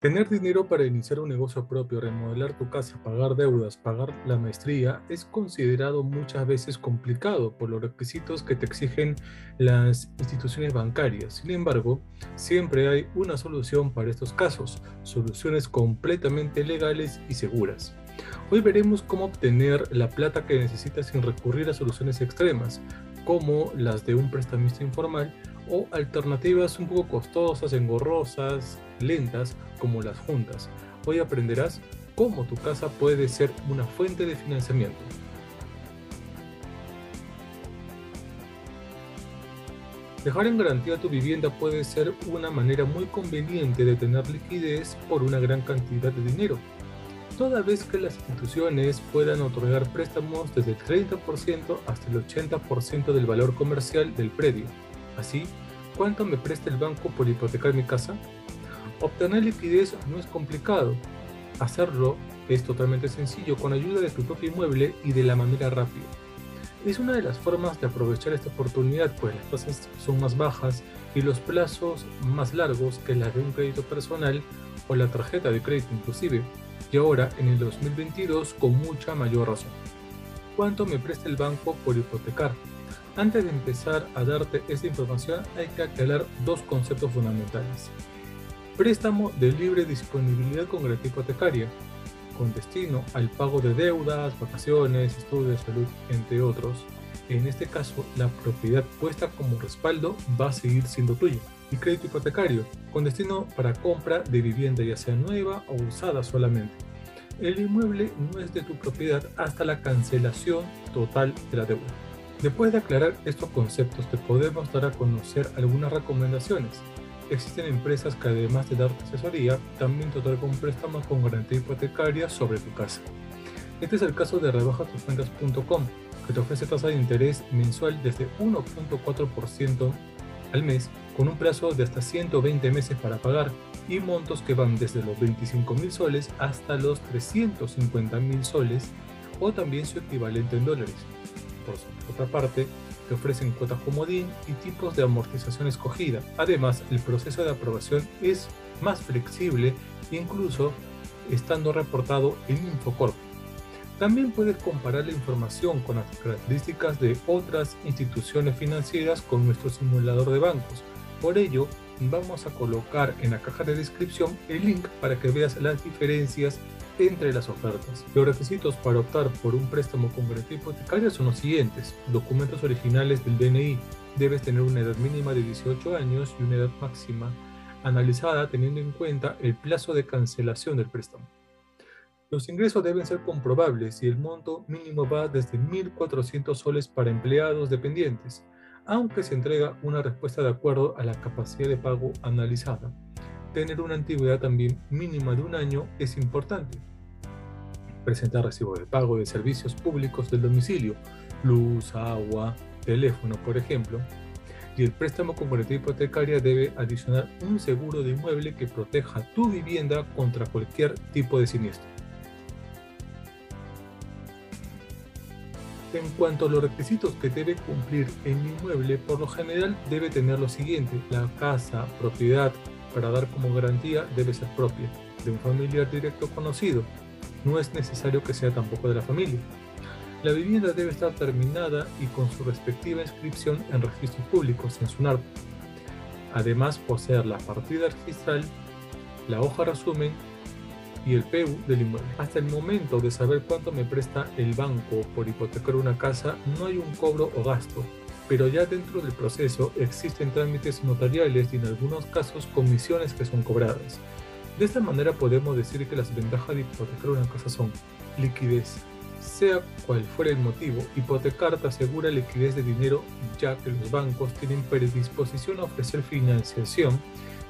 Tener dinero para iniciar un negocio propio, remodelar tu casa, pagar deudas, pagar la maestría es considerado muchas veces complicado por los requisitos que te exigen las instituciones bancarias. Sin embargo, siempre hay una solución para estos casos, soluciones completamente legales y seguras. Hoy veremos cómo obtener la plata que necesitas sin recurrir a soluciones extremas, como las de un prestamista informal o alternativas un poco costosas, engorrosas, lentas, como las juntas. Hoy aprenderás cómo tu casa puede ser una fuente de financiamiento. Dejar en garantía tu vivienda puede ser una manera muy conveniente de tener liquidez por una gran cantidad de dinero toda vez que las instituciones puedan otorgar préstamos desde el 30% hasta el 80% del valor comercial del predio. Así, ¿cuánto me presta el banco por hipotecar mi casa? Obtener liquidez no es complicado. Hacerlo es totalmente sencillo con ayuda de tu propio inmueble y de la manera rápida. Es una de las formas de aprovechar esta oportunidad, pues las tasas son más bajas y los plazos más largos que las de un crédito personal o la tarjeta de crédito inclusive y ahora en el 2022 con mucha mayor razón. ¿Cuánto me presta el banco por hipotecar? Antes de empezar a darte esta información hay que aclarar dos conceptos fundamentales. Préstamo de libre disponibilidad con garantía hipotecaria, con destino al pago de deudas, vacaciones, estudios, salud, entre otros. En este caso, la propiedad puesta como respaldo va a seguir siendo tuya y crédito hipotecario, con destino para compra de vivienda ya sea nueva o usada solamente. El inmueble no es de tu propiedad hasta la cancelación total de la deuda. Después de aclarar estos conceptos, te podemos dar a conocer algunas recomendaciones. Existen empresas que además de darte asesoría, también te otorgan un préstamo con garantía hipotecaria sobre tu casa. Este es el caso de rebajastuscuentas.com, que te ofrece tasa de interés mensual desde 1.4% al mes con un plazo de hasta 120 meses para pagar y montos que van desde los 25 mil soles hasta los 350 mil soles o también su equivalente en dólares. Por otra parte, te ofrecen cuotas comodín y tipos de amortización escogida. Además, el proceso de aprobación es más flexible, incluso estando reportado en Infocorp. También puedes comparar la información con las características de otras instituciones financieras con nuestro simulador de bancos. Por ello, vamos a colocar en la caja de descripción el link para que veas las diferencias entre las ofertas. Los requisitos para optar por un préstamo con garantía hipotecaria son los siguientes. Documentos originales del DNI. Debes tener una edad mínima de 18 años y una edad máxima analizada teniendo en cuenta el plazo de cancelación del préstamo. Los ingresos deben ser comprobables y el monto mínimo va desde 1.400 soles para empleados dependientes, aunque se entrega una respuesta de acuerdo a la capacidad de pago analizada. Tener una antigüedad también mínima de un año es importante. Presentar recibo de pago de servicios públicos del domicilio, luz, agua, teléfono, por ejemplo. Y el préstamo con garantía hipotecaria debe adicionar un seguro de inmueble que proteja tu vivienda contra cualquier tipo de siniestro. En cuanto a los requisitos que debe cumplir el inmueble, por lo general debe tener lo siguiente. La casa, propiedad, para dar como garantía, debe ser propia, de un familiar directo conocido. No es necesario que sea tampoco de la familia. La vivienda debe estar terminada y con su respectiva inscripción en registros públicos en SUNARP. Además, poseer la partida registral, la hoja resumen y el PEU del inmueble. Hasta el momento de saber cuánto me presta el banco por hipotecar una casa, no hay un cobro o gasto, pero ya dentro del proceso existen trámites notariales y en algunos casos comisiones que son cobradas. De esta manera podemos decir que las ventajas de hipotecar una casa son liquidez. Sea cual fuera el motivo, hipotecar te asegura liquidez de dinero ya que los bancos tienen predisposición a ofrecer financiación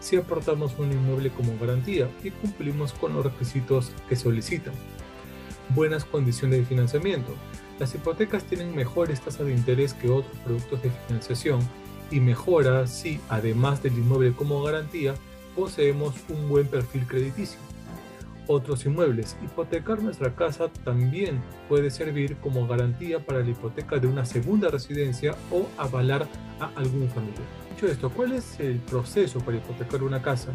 si aportamos un inmueble como garantía y cumplimos con los requisitos que solicitan. Buenas condiciones de financiamiento. Las hipotecas tienen mejores tasas de interés que otros productos de financiación y mejora si, además del inmueble como garantía, poseemos un buen perfil crediticio. Otros inmuebles. Hipotecar nuestra casa también puede servir como garantía para la hipoteca de una segunda residencia o avalar a algún familiar esto, ¿cuál es el proceso para hipotecar una casa?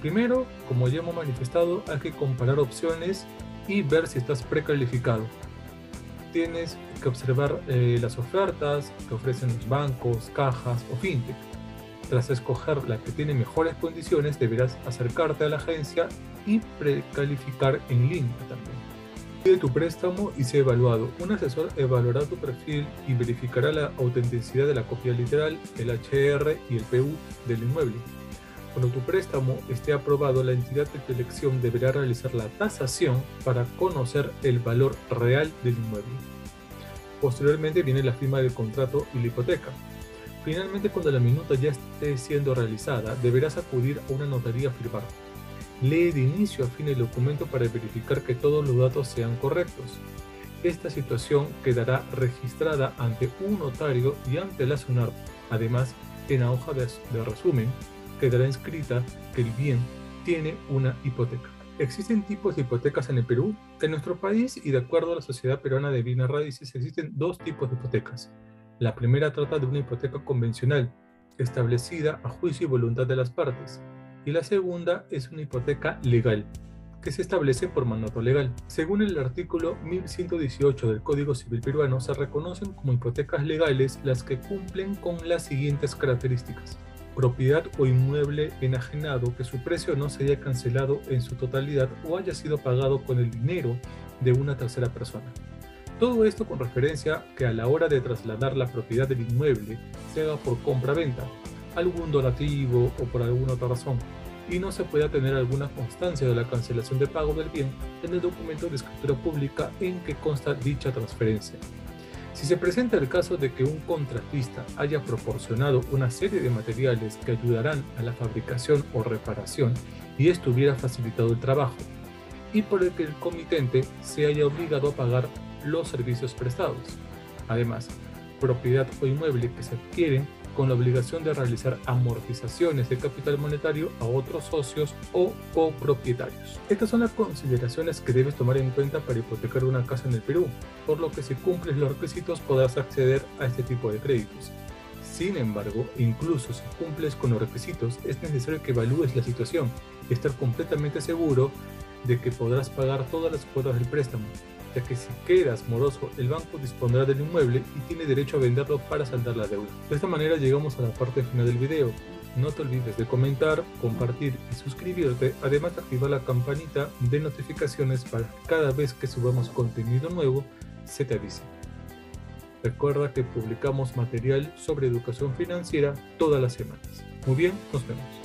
Primero, como ya hemos manifestado, hay que comparar opciones y ver si estás precalificado. Tienes que observar eh, las ofertas que ofrecen los bancos, cajas o fintech. Tras escoger la que tiene mejores condiciones, deberás acercarte a la agencia y precalificar en línea también. Pide tu préstamo y sea evaluado. Un asesor evaluará tu perfil y verificará la autenticidad de la copia literal, el HR y el PU del inmueble. Cuando tu préstamo esté aprobado, la entidad de tu elección deberá realizar la tasación para conocer el valor real del inmueble. Posteriormente viene la firma del contrato y la hipoteca. Finalmente, cuando la minuta ya esté siendo realizada, deberás acudir a una notaría a firmar. Lee de inicio a fin el documento para verificar que todos los datos sean correctos. Esta situación quedará registrada ante un notario y ante la SUNAR. Además, en la hoja de, de resumen quedará inscrita que el bien tiene una hipoteca. Existen tipos de hipotecas en el Perú. En nuestro país y de acuerdo a la Sociedad Peruana de Bienes Raíces existen dos tipos de hipotecas. La primera trata de una hipoteca convencional, establecida a juicio y voluntad de las partes, y la segunda es una hipoteca legal, que se establece por mandato legal. Según el artículo 1118 del Código Civil peruano, se reconocen como hipotecas legales las que cumplen con las siguientes características propiedad o inmueble enajenado que su precio no se haya cancelado en su totalidad o haya sido pagado con el dinero de una tercera persona. Todo esto con referencia que a la hora de trasladar la propiedad del inmueble se haga por compra-venta, algún donativo o por alguna otra razón, y no se pueda tener alguna constancia de la cancelación de pago del bien en el documento de escritura pública en que consta dicha transferencia. Si se presenta el caso de que un contratista haya proporcionado una serie de materiales que ayudarán a la fabricación o reparación y esto hubiera facilitado el trabajo, y por el que el comitente se haya obligado a pagar los servicios prestados. Además, propiedad o inmueble que se adquieren con la obligación de realizar amortizaciones de capital monetario a otros socios o copropietarios. Estas son las consideraciones que debes tomar en cuenta para hipotecar una casa en el Perú, por lo que si cumples los requisitos podrás acceder a este tipo de créditos. Sin embargo, incluso si cumples con los requisitos, es necesario que evalúes la situación y estar completamente seguro de que podrás pagar todas las cuotas del préstamo, ya que si quedas moroso, el banco dispondrá del inmueble y tiene derecho a venderlo para saldar la deuda. De esta manera llegamos a la parte final del video. No te olvides de comentar, compartir y suscribirte, además de activar la campanita de notificaciones para que cada vez que subamos contenido nuevo se te avise. Recuerda que publicamos material sobre educación financiera todas las semanas. Muy bien, nos vemos.